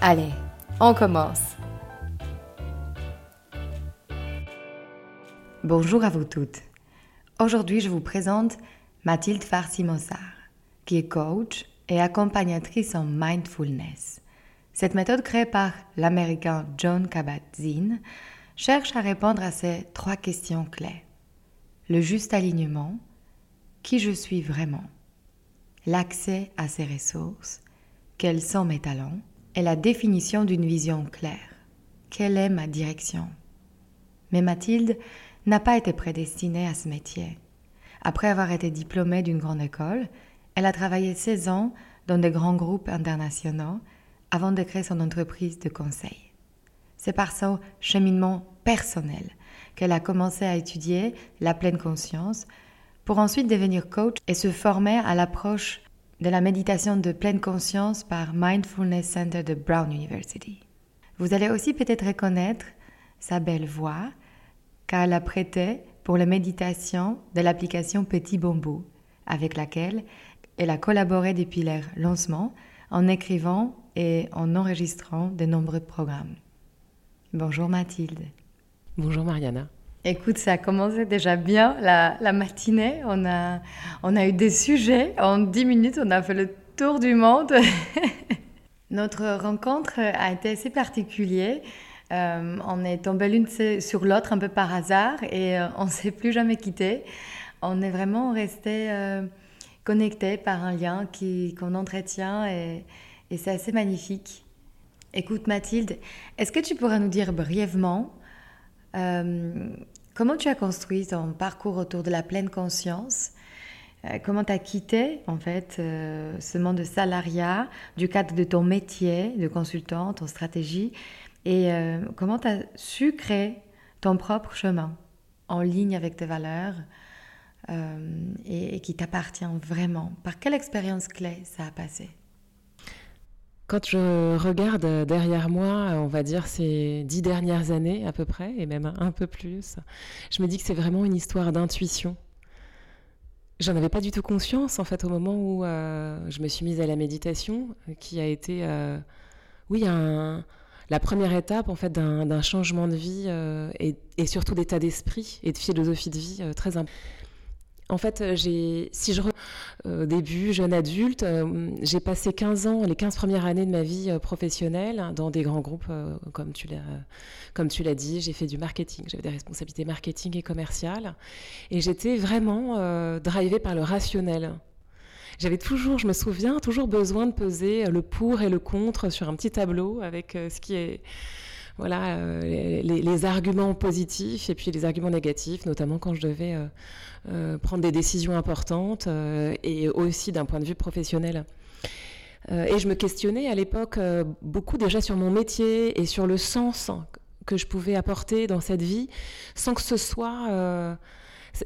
Allez, on commence. Bonjour à vous toutes. Aujourd'hui, je vous présente Mathilde Farsi-Mossard, qui est coach et accompagnatrice en mindfulness. Cette méthode créée par l'américain John Kabat-Zinn cherche à répondre à ces trois questions clés. Le juste alignement, qui je suis vraiment, l'accès à ses ressources, quels sont mes talents, la définition d'une vision claire. Quelle est ma direction? Mais Mathilde n'a pas été prédestinée à ce métier. Après avoir été diplômée d'une grande école, elle a travaillé 16 ans dans de grands groupes internationaux avant de créer son entreprise de conseil. C'est par son cheminement personnel qu'elle a commencé à étudier la pleine conscience pour ensuite devenir coach et se former à l'approche de la méditation de pleine conscience par Mindfulness Center de Brown University. Vous allez aussi peut-être reconnaître sa belle voix car elle a prêté pour la méditation de l'application Petit Bambou avec laquelle elle a collaboré depuis leur lancement en écrivant et en enregistrant de nombreux programmes. Bonjour Mathilde. Bonjour Mariana. Écoute, ça a commencé déjà bien la, matinée. On a, on a eu des sujets. En 10 minutes, on a fait le tour du monde. Notre rencontre a été assez particulière. Euh, on est tombé l'une sur l'autre un peu par hasard et euh, on ne s'est plus jamais quitté. On est vraiment resté euh, connectés par un lien qu'on entretient et, et c'est assez magnifique. Écoute Mathilde, est-ce que tu pourrais nous dire brièvement euh, comment tu as construit ton parcours autour de la pleine conscience? Euh, Comment tu as quitté en fait euh, ce monde de salariat du cadre de ton métier de consultant, ton stratégie? Et comment tu as su créer ton propre chemin en ligne avec tes valeurs et qui t'appartient vraiment? Par quelle expérience clé ça a passé? Quand je regarde derrière moi, on va dire ces dix dernières années à peu près, et même un peu plus, je me dis que c'est vraiment une histoire d'intuition. J'en avais pas du tout conscience en fait au moment où euh, je me suis mise à la méditation, qui a été, euh, oui, la première étape en fait d'un changement de vie euh, et, surtout d'état d'esprit et de philosophie de vie très importante. En fait, euh, j'ai, si je euh, début jeune adulte, euh, j'ai passé 15 ans, les 15 premières années de ma vie professionnelle dans des grands groupes, comme tu l'as, comme tu l'as dit. J'ai fait du marketing, j'avais des responsabilités marketing et commerciales, et j'étais vraiment drivée par le rationnel. J'avais toujours, je me souviens, toujours besoin de peser le pour et le contre sur un petit tableau avec ce qui est voilà, euh, les, arguments positifs et puis les arguments négatifs, notamment quand je devais euh, euh, prendre des décisions importantes et aussi d'un point de vue professionnel. et je me questionnais à l'époque beaucoup déjà sur mon métier et sur le sens que je pouvais apporter dans cette vie sans que ce soit...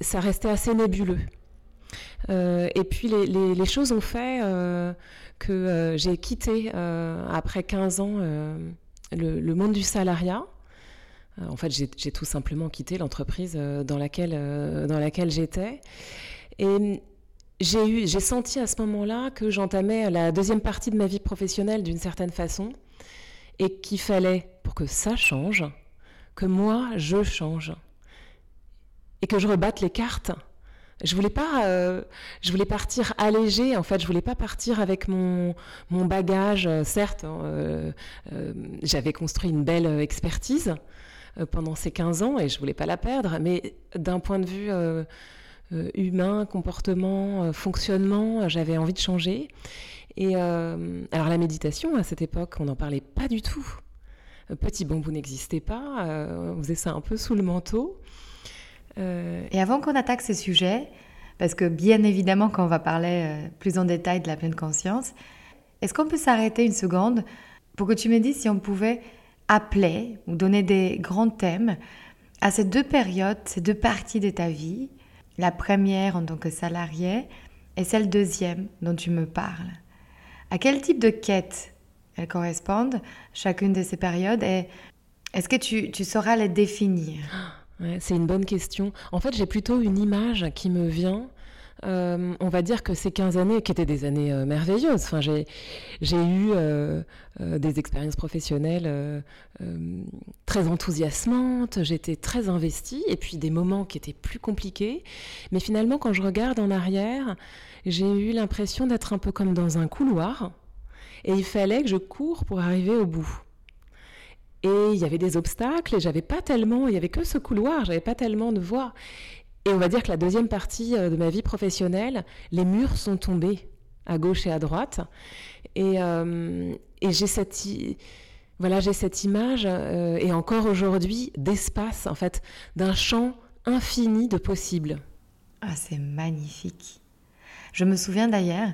ça restait assez nébuleux. et puis les, choses ont fait que j'ai quitté après 15 ans le, monde du salariat. Euh, en fait, j'ai tout simplement quitté l'entreprise euh, dans laquelle, euh, dans laquelle j'étais. Et j'ai senti à ce moment-là que j'entamais la deuxième partie de ma vie professionnelle d'une certaine façon et qu'il fallait, pour que ça change, que moi, je change et que je rebatte les cartes Je voulais pas, euh, je voulais partir allégée. En fait, je voulais pas partir avec mon mon bagage. Certes, hein, j'avais construit une belle expertise pendant ces 15 ans et je voulais pas la perdre. Mais d'un point de vue humain, comportement, fonctionnement, j'avais envie de changer. Et alors la méditation à cette époque, on n'en parlait pas du tout. Petit bambou n'existait pas. on faisait ça un peu sous le manteau. Euh, et avant qu'on attaque ce sujet, parce que bien évidemment qu'on va parler euh, plus en détail de la pleine conscience, est-ce qu'on peut s'arrêter une seconde pour que tu me dises si on pouvait appeler ou donner des grands thèmes à ces deux périodes, ces deux parties de ta vie, la première en tant que salarié et celle deuxième dont tu me parles. À quel type de quête elles correspondent, chacune de ces périodes, et est-ce que tu, tu sauras les définir? c'est une bonne question. En fait, j'ai plutôt une image qui me vient. Euh, on va dire que ces 15 années, qui étaient des années euh, merveilleuses, enfin, j'ai, eu euh, des expériences professionnelles très enthousiasmantes, j'étais très investie, et puis des moments qui étaient plus compliqués. Mais finalement, quand je regarde en arrière, j'ai eu l'impression d'être un peu comme dans un couloir, et il fallait que je cours pour arriver au bout. Et il y avait des obstacles et j'avais pas tellement, il y avait que ce couloir, j'avais pas tellement de voix. Et on va dire que la deuxième partie euh, de ma vie professionnelle, les murs sont tombés à gauche et à droite. Et, euh, et j'ai cette, voilà, j'ai cette image, euh, et encore aujourd'hui, d'espace, en fait, d'un champ infini de possibles. Ah, c'est magnifique. Je me souviens d'ailleurs,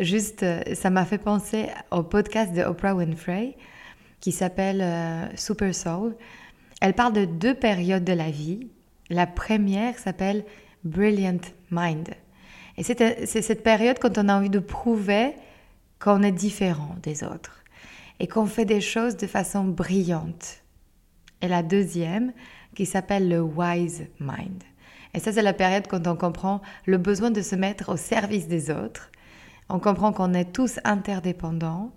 juste, ça m'a fait penser au podcast de Oprah Winfrey qui s'appelle euh, Super Soul. Elle parle de deux périodes de la vie. La première s'appelle Brilliant Mind. Et c'est cette période quand on a envie de prouver qu'on est différent des autres et qu'on fait des choses de façon brillante. Et la deuxième qui s'appelle le Wise Mind. Et ça, c'est la période quand on comprend le besoin de se mettre au service des autres. On comprend qu'on est tous interdépendants.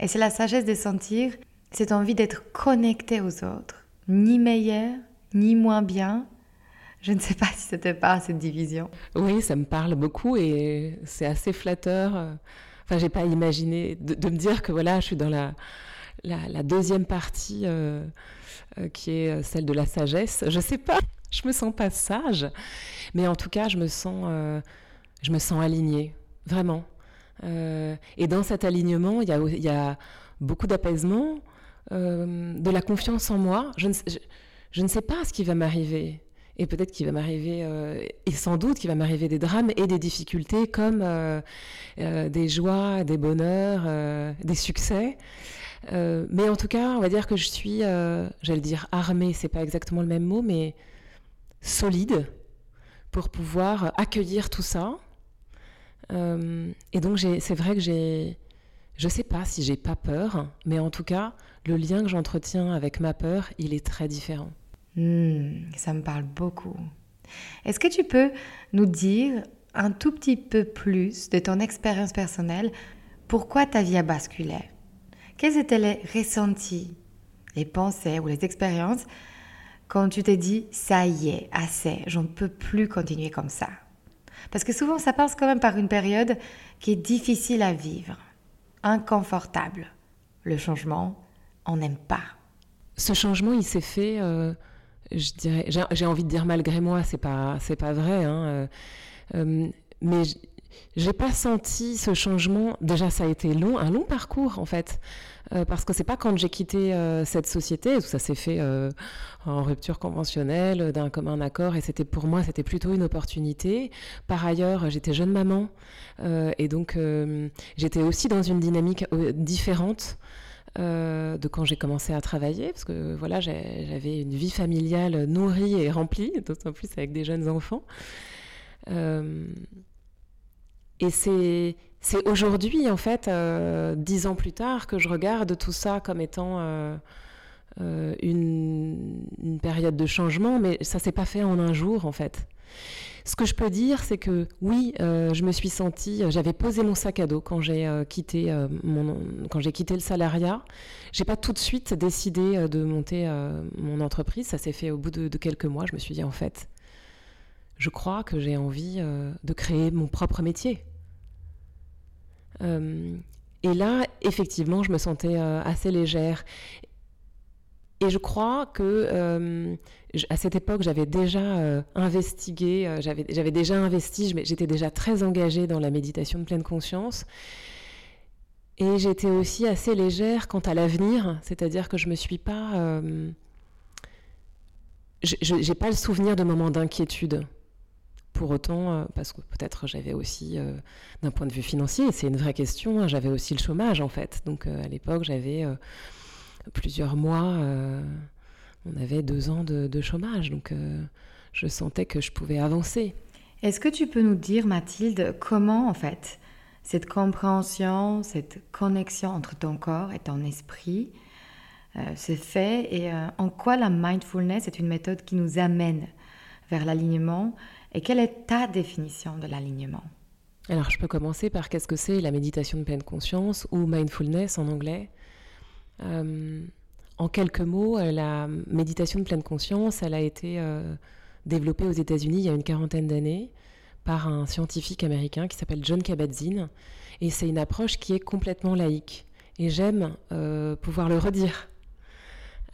Et c'est la sagesse de sentir cette envie d'être connecté aux autres, ni meilleur, ni moins bien. Je ne sais pas si ça te parle, cette division. Oui, ça me parle beaucoup et c'est assez flatteur. Enfin, j'ai pas imaginé de, me dire que voilà, je suis dans la, deuxième partie euh, euh, qui est euh, celle de la sagesse. Je sais pas, je me sens pas sage, mais en tout cas, je me sens, je me sens alignée, vraiment. et dans cet alignement, il y a beaucoup d'apaisement, euh, de la confiance en moi. Je ne, sais pas ce qui va m'arriver. Et peut-être qu'il va m'arriver, euh, et sans doute qu'il va m'arriver des drames et des difficultés comme euh, des joies, des bonheurs, des succès. mais en tout cas, on va dire que je suis, j'allais dire armée, c'est pas exactement le même mot, mais solide pour pouvoir accueillir tout ça. et donc, c'est vrai que j'ai, je sais pas si j'ai pas peur, mais en tout cas, le lien que j'entretiens avec ma peur, il est très différent. Hmm, ça me parle beaucoup. Est-ce que tu peux nous dire un tout petit peu plus de ton expérience personnelle? Pourquoi ta vie a basculé? Quels étaient les ressentis, les pensées ou les expériences quand tu t'es dit ça y est, assez, j'en peux plus continuer comme ça? Parce que souvent ça passe quand même par une période qui est difficile à vivre, inconfortable. Le changement, on n'aime pas. Ce changement, il s'est fait, euh, je dirais, j'ai envie de dire malgré moi, c'est pas, c'est pas vrai, hein, euh, euh, mais j'ai pas senti ce changement. Déjà, ça a été long, un long parcours en fait, parce que c'est pas quand j'ai quitté cette société, ça s'est fait en rupture conventionnelle, d'un commun accord, et c'était pour moi, c'était plutôt une opportunité. Par ailleurs, j'étais jeune maman, et donc j'étais aussi dans une dynamique différente. Euh, de quand j'ai commencé à travailler, parce que voilà, j'avais une vie familiale nourrie et remplie, d'autant plus avec des jeunes enfants. Euh, et c'est aujourd'hui, en fait, euh, dix ans plus tard, que je regarde tout ça comme étant une, une, période de changement, mais ça s'est pas fait en un jour, en fait. Ce que je peux dire, c'est que oui, euh, je me suis sentie, euh, j'avais posé mon sac à dos quand j'ai euh, quitté mon, quand j'ai quitté le salariat. J'ai pas tout de suite décidé de monter mon entreprise. Ça s'est fait au bout de, quelques mois. Je me suis dit en fait, je crois que j'ai envie de créer mon propre métier. et là, effectivement, je me sentais assez légère. Et je crois que à cette époque, j'avais déjà investigué, j'avais déjà investi, j'étais déjà très engagée dans la méditation de pleine conscience. Et j'étais aussi assez légère quant à l'avenir, c'est-à-dire que je me suis pas. Euh, je n'ai pas le souvenir de moments d'inquiétude. Pour autant, euh, parce que peut-être j'avais aussi, euh, d'un point de vue financier, c'est une vraie question, hein, j'avais aussi le chômage en fait. Donc à l'époque, j'avais plusieurs mois, on avait deux ans de, de chômage, donc je sentais que je pouvais avancer. Est-ce que tu peux nous dire, Mathilde, comment en fait cette compréhension, cette connexion entre ton corps et ton esprit euh, se fait et euh, en quoi la mindfulness est une méthode qui nous amène vers l'alignement et quelle est ta définition de l'alignement Alors je peux commencer par qu'est-ce que c'est la méditation de pleine conscience ou mindfulness en anglais. Euh, en quelques mots, la méditation de pleine conscience, elle a été développée aux États-Unis il y a une quarantaine d'années par un scientifique américain qui s'appelle John Kabat-Zinn. Et c'est une approche qui est complètement laïque. Et j'aime euh, pouvoir le redire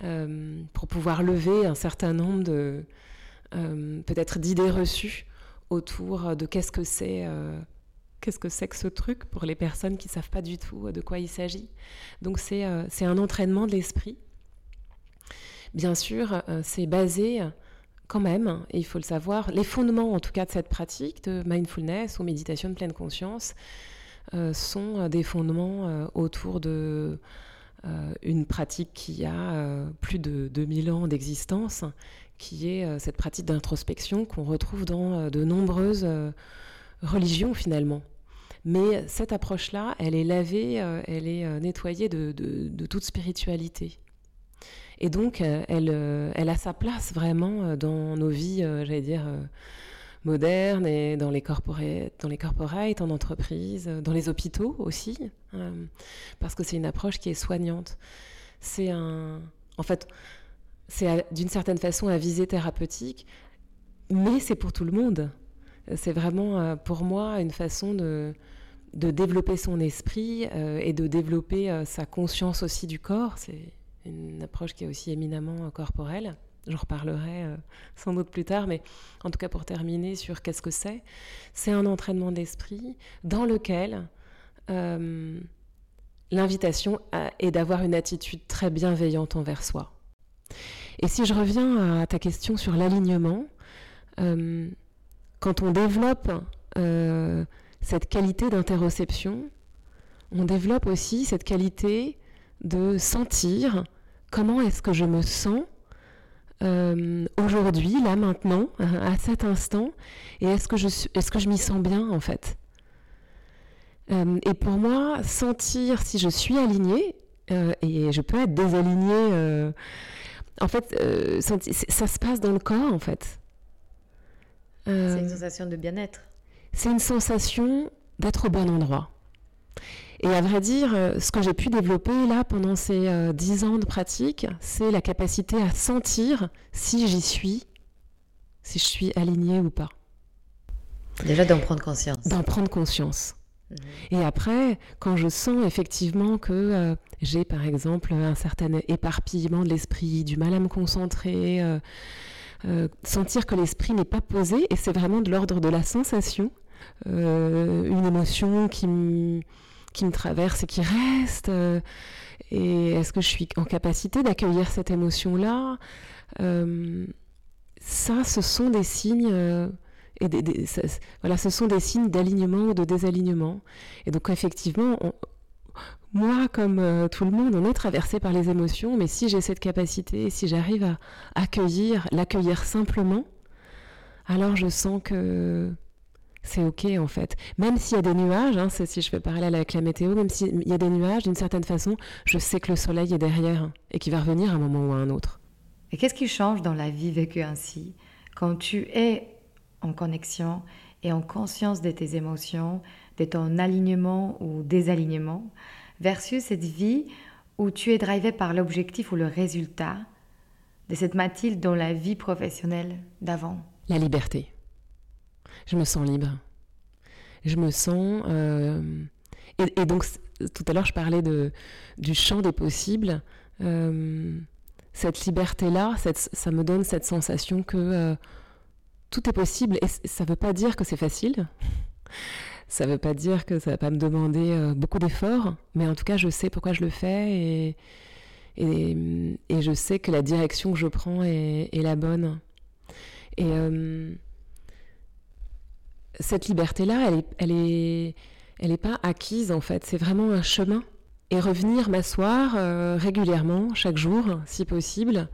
euh, pour pouvoir lever un certain nombre de euh, peut-être d'idées reçues autour de qu'est-ce que c'est qu'est-ce que c'est que ce truc pour les personnes qui ne savent pas du tout de quoi il s'agit. Donc c'est un entraînement de l'esprit. Bien sûr, c'est basé quand même, et il faut le savoir, les fondements en tout cas de cette pratique de mindfulness ou méditation de pleine conscience euh, sont euh, des fondements euh, autour de une pratique qui a plus de 2000 ans d'existence, qui est cette pratique d'introspection qu'on retrouve dans de nombreuses religions finalement. Mais cette approche-là, elle est lavée, elle est nettoyée de toute spiritualité. Et donc, euh, elle, euh, a sa place vraiment euh, dans nos vies, j'allais dire, modernes et dans les, dans les corporates, en entreprise, dans les hôpitaux aussi, parce que c'est une approche qui est soignante. C'est un. En fait, c'est d'une certaine façon à visée thérapeutique, mais c'est pour tout le monde. C'est vraiment pour moi une façon de, développer son esprit et de développer sa conscience aussi du corps. C'est une approche qui est aussi éminemment euh, corporelle. J'en reparlerai euh, sans doute plus tard, mais en tout cas pour terminer sur qu'est-ce que c'est, c'est un entraînement d'esprit dans lequel euh, l'invitation est d'avoir une attitude très bienveillante envers soi. Et si je reviens à ta question sur l'alignement, quand on développe cette qualité d'interoception, on développe aussi cette qualité de sentir comment est-ce que je me sens euh, aujourd'hui, là maintenant, à cet instant, et est-ce que je, est-ce que je m'y sens bien en fait? Euh, Et pour moi, sentir si je suis alignée, euh, et je peux être désalignée, en fait, ça se passe dans le corps en fait. c'est une sensation de bien-être. C'est une sensation d'être au bon endroit. Et à vrai dire, euh, ce que j'ai pu développer là pendant ces euh, dix ans de pratique, c'est la capacité à sentir si j'y suis, si je suis alignée ou pas. Déjà d'en prendre conscience. D'en prendre conscience. Et après, quand je sens effectivement que euh, j'ai par exemple un certain éparpillement de l'esprit, du mal à me concentrer, sentir que l'esprit n'est pas posé, et c'est vraiment de l'ordre de la sensation, une émotion qui me qui me traverse et qui reste euh, Et est-ce que je suis en capacité d'accueillir cette émotion-là? Euh, Ça, ce sont des signes. Euh, voilà, ce sont des signes d'alignement ou de désalignement. Et donc, effectivement, moi, comme tout le monde, on est traversé par les émotions, mais si j'ai cette capacité, si j'arrive à accueillir, l'accueillir simplement, alors je sens que c'est ok en fait. Même s'il y a des nuages, hein, si je fais parallèle avec la météo, même s'il y a des nuages, d'une certaine façon, je sais que le soleil est derrière et qu'il va revenir à un moment ou à un autre. Et qu'est-ce qui change dans la vie vécue ainsi? Quand tu es en connexion et en conscience de tes émotions, de ton alignement ou désalignement, versus cette vie où tu es drivé par l'objectif ou le résultat de cette Mathilde dans la vie professionnelle d'avant La liberté Je me sens libre. Je me sens... Euh, et, donc, tout à l'heure, je parlais du champ des possibles. Euh, cette liberté-là, ça me donne cette sensation que euh, tout est possible. Et ça ne veut pas dire que c'est facile. Ça ne veut pas dire que ça va pas me demander beaucoup d'efforts, mais en tout cas, je sais pourquoi je le fais et, je sais que la direction que je prends est, la bonne. Et euh, cette liberté-là, elle n'est est pas acquise en fait, c'est vraiment un chemin. Et revenir m'asseoir euh, régulièrement, chaque jour, si possible,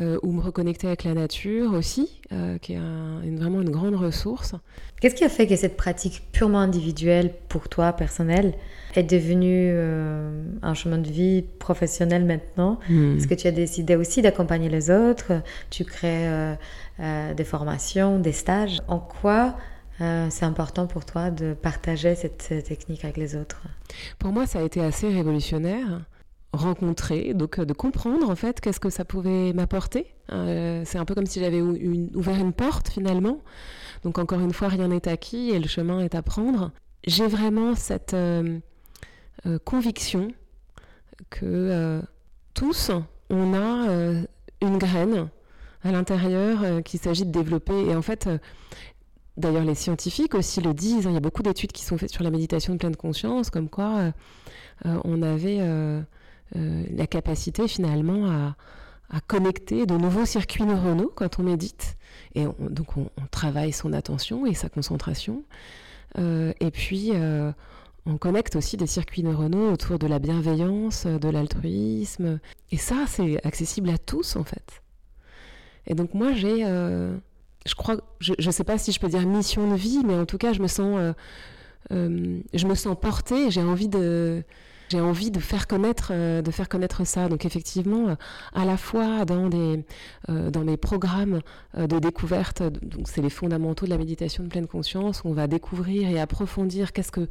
euh, ou me reconnecter avec la nature aussi, euh, qui est une, vraiment une grande ressource. Qu'est-ce qui a fait que cette pratique purement individuelle pour toi, personnelle, est devenue euh, un chemin de vie professionnel maintenant? Hmm. Est-ce que tu as décidé aussi d'accompagner les autres? Tu crées des formations, des stages? En quoi c'est important pour toi de partager cette technique avec les autres? Pour moi, ça a été assez révolutionnaire rencontrer, donc euh, de comprendre en fait qu'est-ce que ça pouvait m'apporter. Euh, c'est un peu comme si j'avais ouvert une porte finalement. Donc encore une fois, rien n'est acquis et le chemin est à prendre. J'ai vraiment cette euh, conviction que tous, on a une graine à l'intérieur qu'il s'agit de développer. Et en fait, D'ailleurs, les scientifiques aussi le disent. Hein. il y a beaucoup d'études qui sont faites sur la méditation de pleine conscience, comme quoi on avait la capacité finalement à, connecter de nouveaux circuits neuronaux quand on médite. Et donc on, travaille son attention et sa concentration. Euh, et puis euh, on connecte aussi des circuits neuronaux autour de la bienveillance, de l'altruisme. Et ça, c'est accessible à tous en fait. Et donc moi j'ai, je crois, je ne sais pas si je peux dire mission de vie, mais en tout cas je me sens, je me sens portée. J'ai envie de j'ai envie de faire connaître, euh, de faire connaître ça. Donc effectivement, euh, à la fois dans des, euh, dans mes programmes de découverte, donc c'est les fondamentaux de la méditation de pleine conscience, où on va découvrir et approfondir qu'est-ce que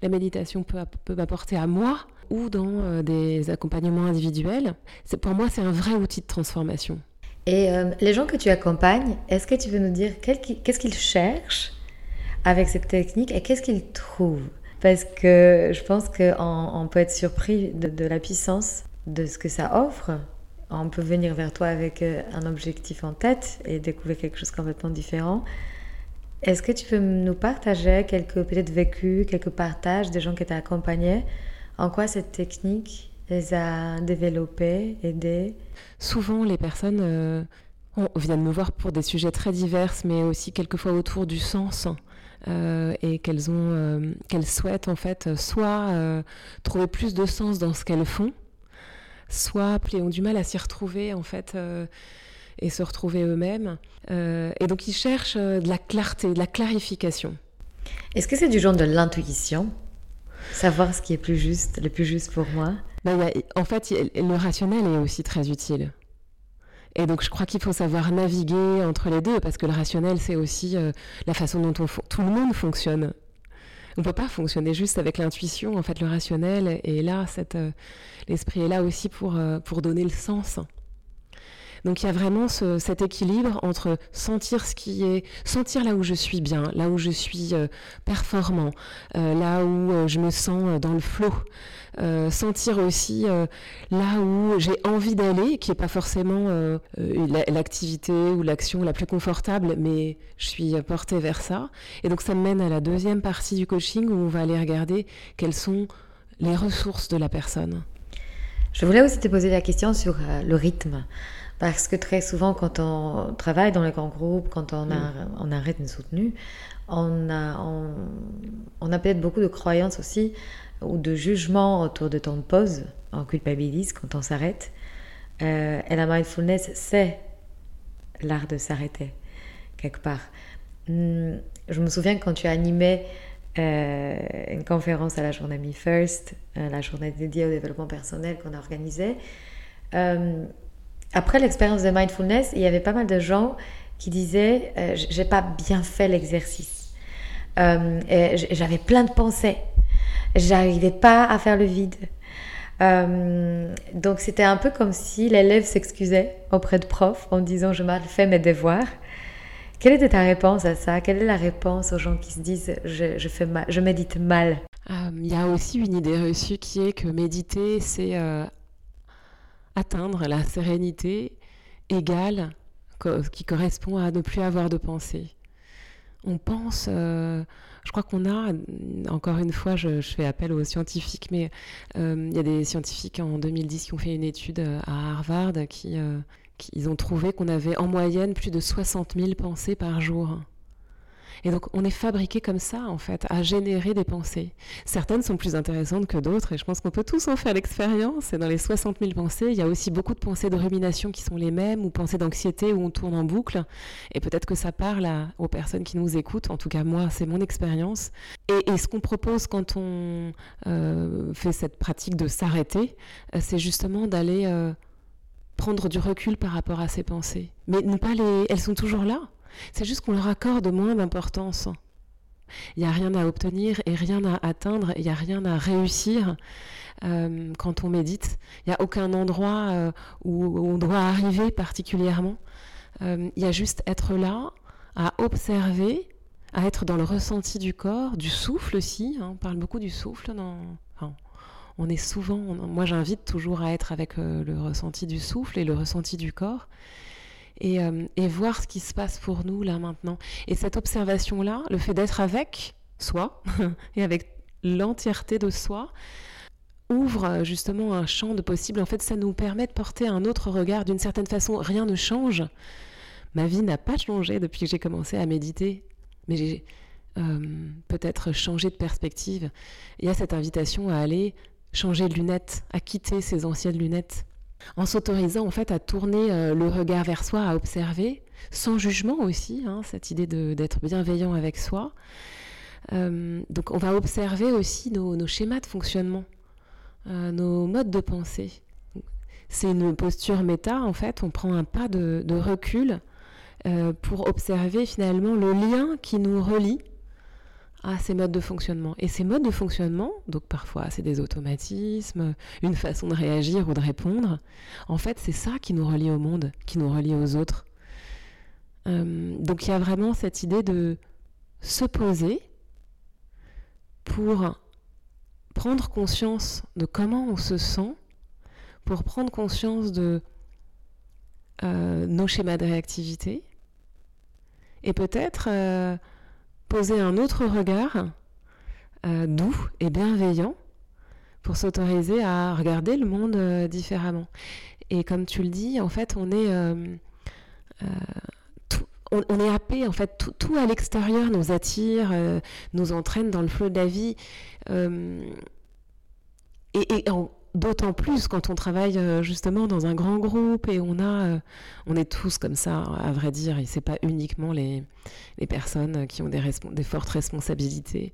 la méditation peut, peut m'apporter à moi, ou dans des accompagnements individuels. C'est pour moi, c'est un vrai outil de transformation. Et les gens que tu accompagnes, est-ce que tu veux nous dire qu'est-ce qu'ils cherchent avec cette technique et qu'est-ce qu'ils trouvent? Parce que je pense qu'on on peut être surpris de, la puissance de ce que ça offre. On peut venir vers toi avec euh, un objectif en tête et découvrir quelque chose complètement différent. Est-ce que tu peux nous partager quelques peut-être vécus, quelques partages des gens qui t'ont accompagné En quoi cette technique les a développés, aidés? Souvent, les personnes euh, viennent me voir pour des sujets très divers, mais aussi quelquefois autour du sens. Euh, et qu'elles ont, euh, qu'elles souhaitent en fait soit euh, trouver plus de sens dans ce qu'elles font, soit ont du mal à s'y retrouver en fait et se retrouver eux-mêmes. et donc ils cherchent de la clarté, de la clarification. Est-ce que c'est du genre de l'intuition? Savoir ce qui est plus juste, le plus juste pour moi? Ben, En fait, le rationnel est aussi très utile. Et donc je crois qu'il faut savoir naviguer entre les deux, parce que le rationnel, c'est aussi euh, la façon dont tout le monde fonctionne. On ne peut pas fonctionner juste avec l'intuition, en fait, le rationnel est là, euh, l'esprit est là aussi pour, euh, pour donner le sens. Donc il y a vraiment cet équilibre entre sentir ce qui est, sentir là où je suis bien, là où je suis euh, performant, euh, là où euh, je me sens dans le flot, sentir aussi là où j'ai envie d'aller, qui n'est pas forcément l'activité ou l'action la plus confortable, mais je suis portée vers ça. Et donc ça me mène à la deuxième partie du coaching où on va aller regarder quelles sont les ressources de la personne. Je voulais aussi te poser la question sur le rythme. Parce que très souvent, quand on travaille dans les grands groupes, quand on a, mm. on a un rythme soutenu, on a, on, a peut-être beaucoup de croyances aussi ou de jugements autour de temps de pause. On culpabilise quand on s'arrête. Euh, et la mindfulness, c'est l'art de s'arrêter, quelque part. Hmm, je me souviens quand tu animais euh, une conférence à la journée Me First, euh, la journée dédiée au développement personnel qu'on a organisée. Euh, après l'expérience de mindfulness, il y avait pas mal de gens qui disaient euh, j'ai pas bien fait l'exercice. Euh, j'avais plein de pensées. J'arrivais pas à faire le vide. Euh, donc c'était un peu comme si l'élève s'excusait auprès de prof en disant je mal fait mes devoirs. Quelle était ta réponse à ça? Quelle est la réponse aux gens qui se disent je, fais mal, je médite mal? Il y a aussi une idée reçue qui est que méditer, c'est atteindre la sérénité égale qui correspond à ne plus avoir de pensée. On pense, euh, je crois qu'on a, encore une fois, je, fais appel aux scientifiques, mais euh, il y a des scientifiques en 2010 qui ont fait une étude euh, à Harvard qui, qui ils ont trouvé qu'on avait en moyenne plus de 60 000 pensées par jour. Et donc on est fabriqué comme ça, en fait, à générer des pensées. Certaines sont plus intéressantes que d'autres, et je pense qu'on peut tous en faire l'expérience. Et dans les 60 000 pensées, il y a aussi beaucoup de pensées de rumination qui sont les mêmes, ou pensées d'anxiété où on tourne en boucle. Et peut-être que ça parle aux personnes qui nous écoutent. En tout cas, moi, c'est mon expérience. Et, ce qu'on propose quand on euh, fait cette pratique de s'arrêter, euh, c'est justement d'aller... Euh, prendre du recul par rapport à ces pensées. Mais ne pas les... Elles sont toujours là. C'est juste qu'on leur accorde moins d'importance. Il n'y a rien à obtenir et rien à atteindre, il n'y a rien à réussir euh, quand on médite. Il n'y a aucun endroit euh, où, on doit arriver particulièrement. Euh, il y a juste être là, à observer, à être dans le ressenti du corps, du souffle aussi. Hein. on parle beaucoup du souffle. Dans... on est souvent, moi j'invite toujours à être avec le ressenti du souffle et le ressenti du corps. Euh, et, voir ce qui se passe pour nous là maintenant. Et cette observation-là, le fait d'être avec soi et avec l'entièreté de soi, ouvre euh, justement un champ de possible. En fait, ça nous permet de porter un autre regard. D'une certaine façon, rien ne change. Ma vie n'a pas changé depuis que j'ai commencé à méditer, mais j'ai euh, peut-être changé de perspective. Il y a cette invitation à aller changer de lunettes, à quitter ces anciennes lunettes en s'autorisant en fait à tourner euh, le regard vers soi, à observer, sans jugement aussi, hein, cette idée d'être bienveillant avec soi. Euh, donc on va observer aussi nos, schémas de fonctionnement, euh, nos modes de pensée. C'est une posture méta, en fait, on prend un pas de recul pour observer finalement le lien qui nous relie à ces modes de fonctionnement. Et ces modes de fonctionnement, donc parfois c'est des automatismes, une façon de réagir ou de répondre, en fait c'est ça qui nous relie au monde, qui nous relie aux autres. Euh, donc il y a vraiment cette idée de se poser pour prendre conscience de comment on se sent, pour prendre conscience de euh, nos schémas de réactivité, et peut-être euh, poser un autre regard euh, doux et bienveillant pour s'autoriser à regarder le monde euh, différemment. Et comme tu le dis, en fait, on est, euh, on, est happé, en fait, tout, à l'extérieur nous attire, nous entraîne dans le flot de la vie. et, et en, D'autant plus quand on travaille euh, justement dans un grand groupe et euh, on est tous comme ça, à vrai dire, et c'est pas uniquement les, les, personnes qui ont des, des, fortes responsabilités,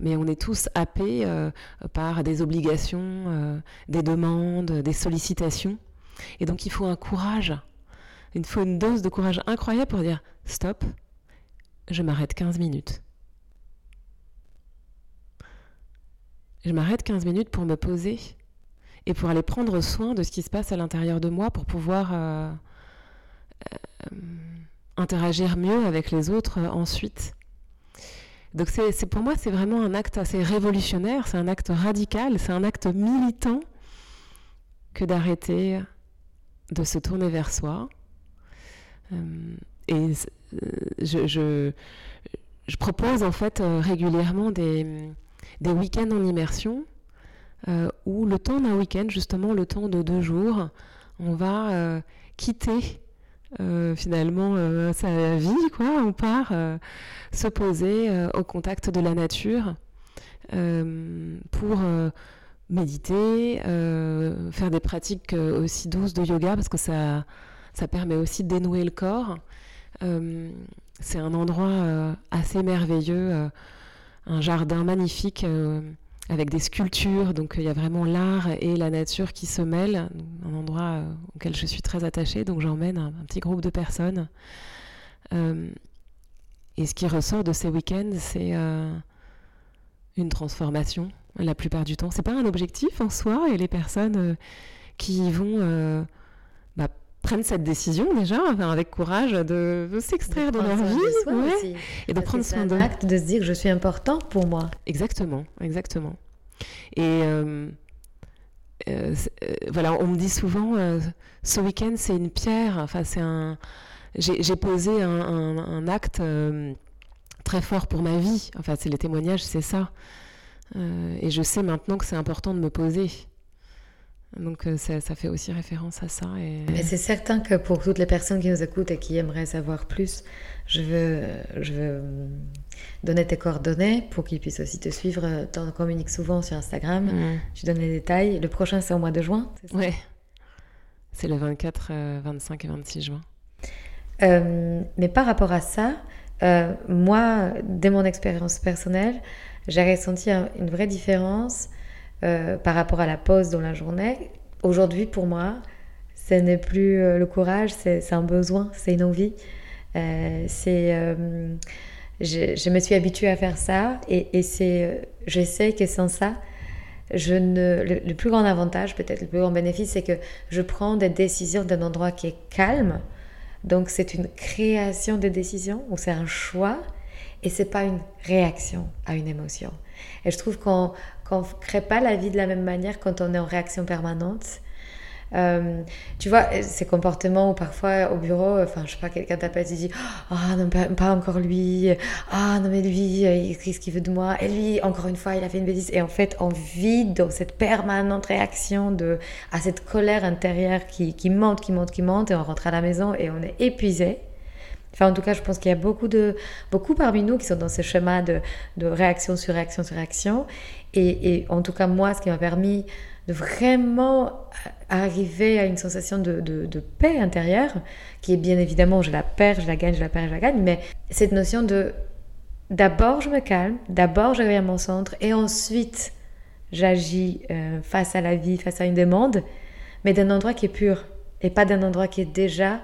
mais on est tous happés euh, par des obligations, des demandes, des sollicitations, et donc il faut un courage, il faut une dose de courage incroyable pour dire stop, je m'arrête 15 minutes. Je m'arrête 15 minutes pour me poser et pour aller prendre soin de ce qui se passe à l'intérieur de moi pour pouvoir euh, euh, interagir mieux avec les autres euh, ensuite. Donc c'est pour moi c'est vraiment un acte assez révolutionnaire, c'est un acte radical, c'est un acte militant que d'arrêter de se tourner vers soi. et je, propose en fait régulièrement des week-ends en immersion euh, où le temps d'un week-end, justement le temps de deux jours, on va euh, quitter euh, finalement sa vie, quoi. On part se poser au contact de la nature pour méditer, faire des pratiques aussi douces de yoga parce que ça, ça permet aussi de dénouer le corps. c'est un endroit assez merveilleux, un jardin magnifique avec des sculptures. Donc il y a vraiment l'art et la nature qui se mêlent, un endroit euh, auquel je suis très attachée. Donc j'emmène un, petit groupe de personnes. Euh, et ce qui ressort de ces week-ends, c'est euh, une transformation la plupart du temps. C'est pas un objectif en soi et les personnes qui y vont bah, prennent cette décision déjà, avec courage, de, s'extraire de, leur vie et de prendre soin d'eux. acte de se dire que je suis important pour moi. Exactement, exactement. Et euh, euh, euh, voilà, on me dit souvent, ce week-end c'est une pierre, enfin c'est un... J'ai posé un, acte très fort pour ma vie, enfin c'est les témoignages, c'est ça. et je sais maintenant que c'est important de me poser. Donc euh, ça, fait aussi référence à ça. Et... c'est certain que pour toutes les personnes qui nous écoutent et qui aimeraient savoir plus, je veux, je veux donner tes coordonnées pour qu'ils puissent aussi te suivre. Tu en communiques souvent sur Instagram. Mm. Je donne les détails. Le prochain, c'est au mois de juin, c'est ça? C'est le 24, 25 euh, et 26 juin. Euh, mais par rapport à ça, moi, dès mon expérience personnelle, j'ai ressenti une vraie différence euh, par rapport à la pause dans la journée. Aujourd'hui, pour moi, ce n'est plus euh, le courage, c'est un besoin, c'est une envie. Euh, c'est, je, me suis habituée à faire ça et, et c'est, je sais que sans ça, je ne, le, plus grand avantage, peut-être le plus grand bénéfice, c'est que je prends des décisions d'un endroit qui est calme. Donc c'est une création de décisions ou c'est un choix et c'est pas une réaction à une émotion. Et je trouve qu'on ne crée pas la vie de la même manière quand on est en réaction permanente. Euh, tu vois, ces comportements où parfois au bureau, enfin, je sais pas, quelqu'un t'appelle et dit Ah, non, pas, encore lui. Ah, non, mais lui, qu'est-ce qu'il veut de moi? Et lui, encore une fois, il a fait une bêtise. Et en fait, on vit dans cette permanente réaction de, à cette colère intérieure qui monte, qui monte, qui monte. Et on rentre à la maison et on est épuisé. Enfin, en tout cas, je pense qu'il y a beaucoup, de, beaucoup parmi nous qui sont dans ce schéma de, réaction sur réaction sur réaction. Et, en tout cas, moi, ce qui m'a permis de vraiment arriver à une sensation de, de, paix intérieure, qui est bien évidemment, je la perds, je la gagne, je la perds, je la gagne, mais cette notion de d'abord je me calme, d'abord je reviens à mon centre, et ensuite j'agis euh, face à la vie, face à une demande, mais d'un endroit qui est pur, et pas d'un endroit qui est déjà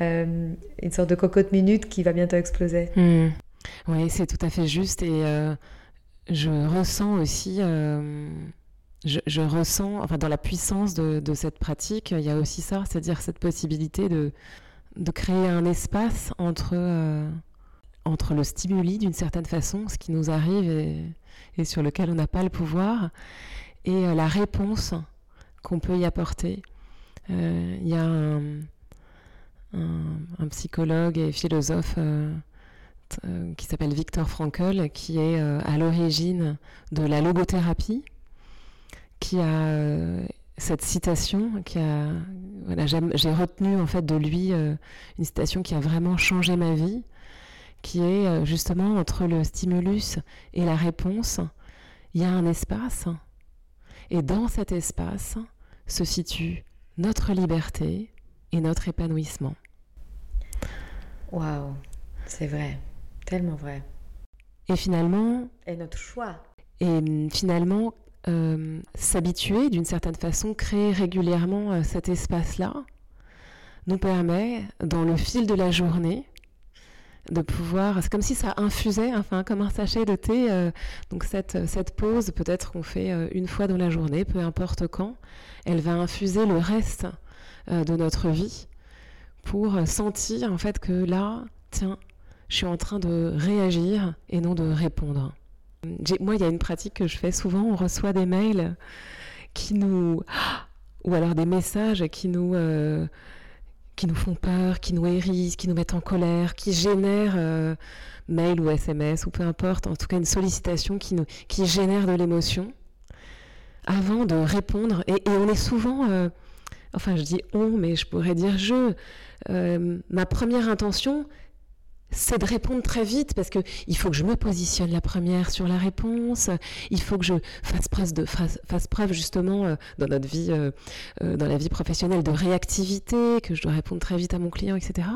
euh, une sorte de cocotte minute qui va bientôt exploser. Hmm. Oui, c'est tout à fait juste, et... Euh, je ressens aussi, euh, je, ressens, enfin dans la puissance de, cette pratique, il y a aussi ça, c'est-à-dire cette possibilité de, créer un espace entre, entre le stimuli d'une certaine façon, ce qui nous arrive et, sur lequel on n'a pas le pouvoir, et la réponse qu'on peut y apporter. Il y a un, un, psychologue et philosophe euh, qui s'appelle Victor Frankl, qui est euh, à l'origine de la logothérapie, qui a euh, cette citation qui a voilà, j'ai retenu en fait de lui une citation qui a vraiment changé ma vie qui est justement entre le stimulus et la réponse il y a un espace et dans cet espace se situe notre liberté et notre épanouissement. Waouh, c'est vrai. Tellement vrai. Et finalement. Et notre choix. Et finalement, euh, s'habituer d'une certaine façon, créer régulièrement euh, cet espace-là, nous permet, dans le fil de la journée, de pouvoir, c'est comme si ça infusait, enfin comme un sachet de thé, euh, donc cette, cette pause, peut-être qu'on fait une fois dans la journée, peu importe quand, elle va infuser le reste de notre vie pour sentir en fait que là, tiens, je suis en train de réagir et non de répondre. Moi, il y a une pratique que je fais souvent, on reçoit des mails qui nous... ou alors des messages qui nous... Euh, qui nous font peur, qui nous hérissent, qui nous mettent en colère, qui génèrent euh, mail ou SMS ou peu importe, en tout cas une sollicitation qui, nous, qui génère de l'émotion, avant de répondre. Et, on est souvent, euh, enfin je dis on, mais je pourrais dire je. ma première intention, c'est de répondre très vite parce que il faut que je me positionne la première sur la réponse, il faut que je fasse preuve, justement euh, dans notre vie, euh, euh, dans la vie professionnelle de réactivité, que je dois répondre très vite à mon client, etc.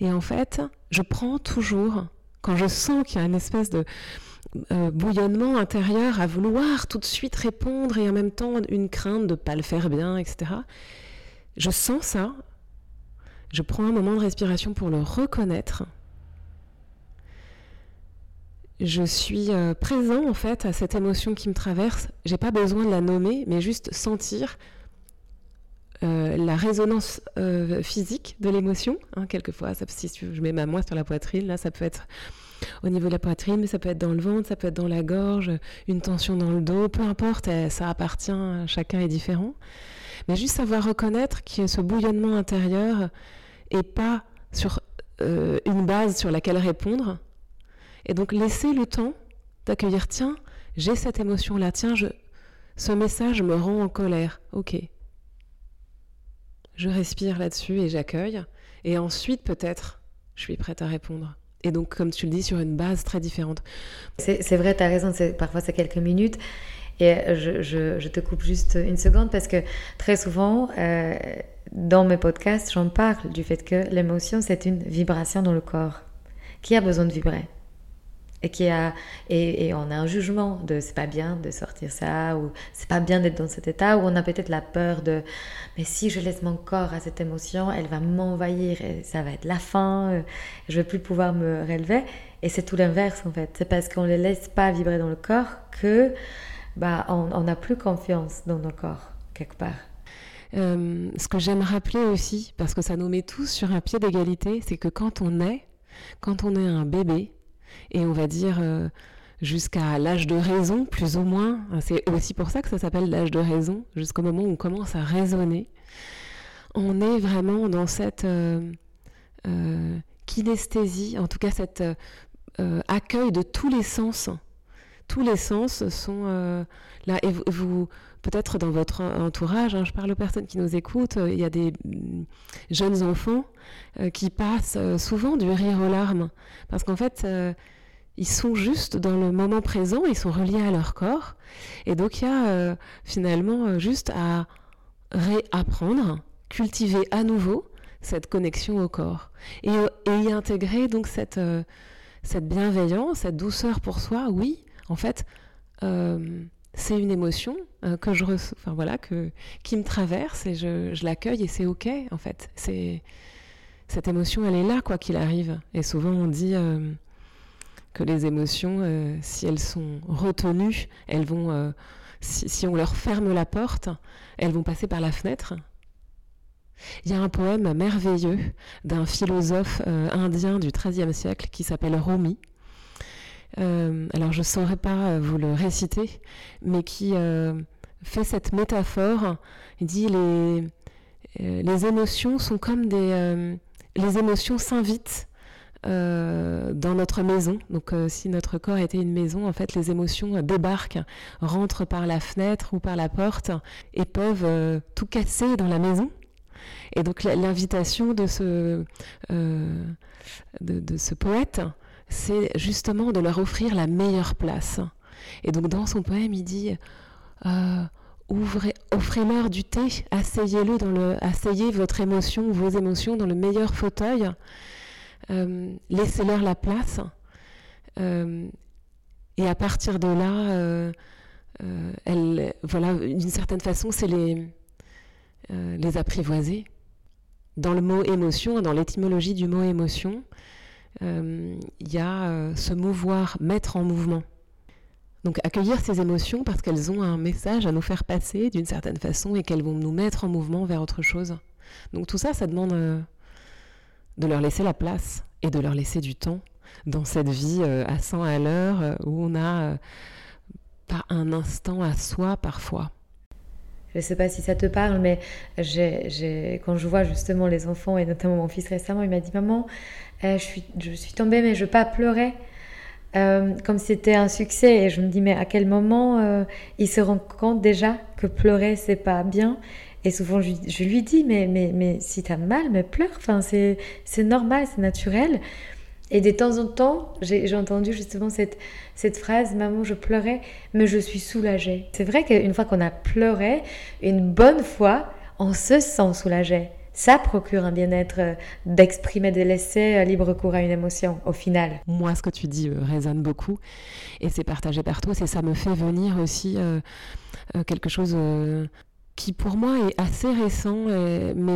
Et en fait, je prends toujours, quand je sens qu'il y a une espèce de bouillonnement intérieur à vouloir tout de suite répondre et en même temps une crainte de ne pas le faire bien, etc. Je sens ça, je prends un moment de respiration pour le reconnaître je suis euh, présent en fait à cette émotion qui me traverse. J'ai pas besoin de la nommer, mais juste sentir la résonance physique de l'émotion. Hein, quelquefois, ça, si je mets ma main sur la poitrine, là, ça peut être au niveau de la poitrine, mais ça peut être dans le ventre, ça peut être dans la gorge, une tension dans le dos, peu importe, ça appartient, chacun est différent. Mais juste savoir reconnaître que ce bouillonnement intérieur est pas sur euh, une base sur laquelle répondre. Et donc laisser le temps d'accueillir, tiens, j'ai cette émotion-là, tiens, je, ce message me rend en colère. Ok. Je respire là-dessus et j'accueille. Et ensuite, peut-être, je suis prête à répondre. Et donc, comme tu le dis, sur une base très différente. C'est vrai, tu as raison, parfois c'est quelques minutes. Et je, te coupe juste une seconde parce que très souvent, euh, dans mes podcasts, j'en parle du fait que l'émotion, c'est une vibration dans le corps qui a besoin de vibrer. Et, qui a, et, on a un jugement de c'est pas bien de sortir ça, ou c'est pas bien d'être dans cet état, ou on a peut-être la peur de mais si je laisse mon corps à cette émotion, elle va m'envahir et ça va être la fin, euh, je vais plus pouvoir me relever. Et c'est tout l'inverse en fait. C'est parce qu'on ne les laisse pas vibrer dans le corps que bah, on n'a plus confiance dans nos corps, quelque part. Euh, ce que j'aime rappeler aussi, parce que ça nous met tous sur un pied d'égalité, c'est que quand on est, quand on est un bébé, et on va dire euh, jusqu'à l'âge de raison, plus ou moins, c'est aussi pour ça que ça s'appelle l'âge de raison, jusqu'au moment où on commence à raisonner, on est vraiment dans cette euh, kinesthésie, en tout cas cet accueil de tous les sens tous les sens sont euh, là. Et vous, peut-être dans votre entourage, hein, je parle aux personnes qui nous écoutent, euh, il y a des mm, jeunes enfants euh, qui passent souvent du rire aux larmes. Parce qu'en fait, ils sont juste dans le moment présent, ils sont reliés à leur corps. Et donc, il y a finalement juste à réapprendre, cultiver à nouveau cette connexion au corps. Et, y intégrer donc cette, bienveillance, cette douceur pour soi, oui, en fait, euh, c'est une émotion euh, que je enfin voilà, que, qui me traverse et je, l'accueille et c'est ok en fait. C'est cette émotion, elle est là quoi qu'il arrive. Et souvent on dit euh, que les émotions, si elles sont retenues, elles vont, si, on leur ferme la porte, elles vont passer par la fenêtre. Il y a un poème merveilleux d'un philosophe indien du XIIIe siècle qui s'appelle Rumi, euh, alors je ne saurais pas euh, vous le réciter, mais qui euh, fait cette métaphore. Il dit les, les émotions sont comme des... les émotions s'invitent dans notre maison. Donc si notre corps était une maison, en fait les émotions débarquent, rentrent par la fenêtre ou par la porte et peuvent tout casser dans la maison. Et donc l'invitation de de, ce poète, c'est justement de leur offrir la meilleure place. Et donc dans son poème, il dit euh, ouvrez, offrez-leur du thé, asseyez-le dans le, asseyez votre émotion, vos émotions dans le meilleur fauteuil, euh, laissez-leur la place. Euh, et à partir de là, elle, voilà, d'une certaine façon, c'est les, les apprivoiser. Dans le mot émotion, dans l'étymologie du mot émotion, il y a euh, se mouvoir, mettre en mouvement. Donc accueillir ces émotions parce qu'elles ont un message à nous faire passer d'une certaine façon et qu'elles vont nous mettre en mouvement vers autre chose. Donc tout ça, ça demande euh, de leur laisser la place et de leur laisser du temps dans cette vie à 100 à l'heure où on a pas un instant à soi parfois. Je ne sais pas si ça te parle, mais quand je vois justement les enfants, et notamment mon fils récemment, il m'a dit Maman, euh, je, suis, je tombée, mais je ne veux pas pleurer. Euh, comme c'était un succès. Et je me dis Mais à quel moment euh, il se rend compte déjà que pleurer, c'est pas bien? Et souvent, je, lui dis Mais, mais, mais si tu as mal, mais pleure. Enfin, c'est normal, c'est naturel. Et de temps en temps, j'ai entendu justement cette, cette phrase Maman, je pleurais, mais je suis soulagée. C'est vrai qu'une fois qu'on a pleuré, une bonne fois, on se sent soulagé. Ça procure un bien-être euh, d'exprimer, de laisser euh, libre cours à une émotion, au final. Moi, ce que tu dis euh, résonne beaucoup et c'est partagé par toi. C'est ça me fait venir aussi quelque chose qui pour moi est assez récent, mais